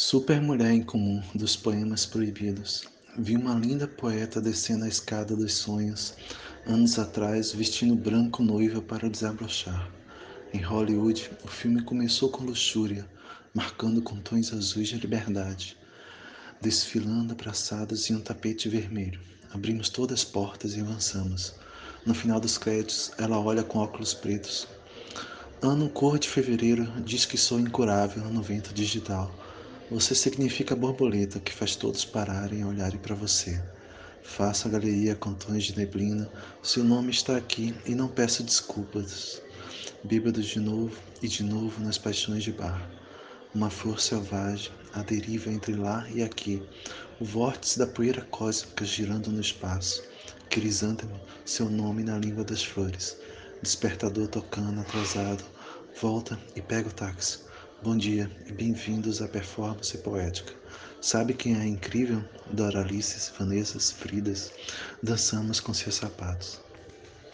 Super Mulher Incomum dos Poemas Proibidos. Vi uma linda poeta descendo a escada dos sonhos, anos atrás, vestindo branco noiva para desabrochar. Em Hollywood, o filme começou com luxúria, marcando com tons azuis de liberdade. Desfilando abraçadas em um tapete vermelho. Abrimos todas as portas e avançamos. No final dos créditos, ela olha com óculos pretos. Ano cor de fevereiro diz que sou incurável no vento digital você significa a borboleta que faz todos pararem e olharem para você. Faça a galeria com tons de neblina. Seu nome está aqui e não peço desculpas. Bêbado de novo e de novo nas paixões de bar. Uma flor selvagem, a deriva entre lá e aqui. O vórtice da poeira cósmica girando no espaço. Crisântemo, seu nome na língua das flores. Despertador tocando atrasado. Volta e pega o táxi. Bom dia e bem-vindos à performance poética. Sabe quem é incrível? Doralices, Vanessas, Fridas. Dançamos com seus sapatos.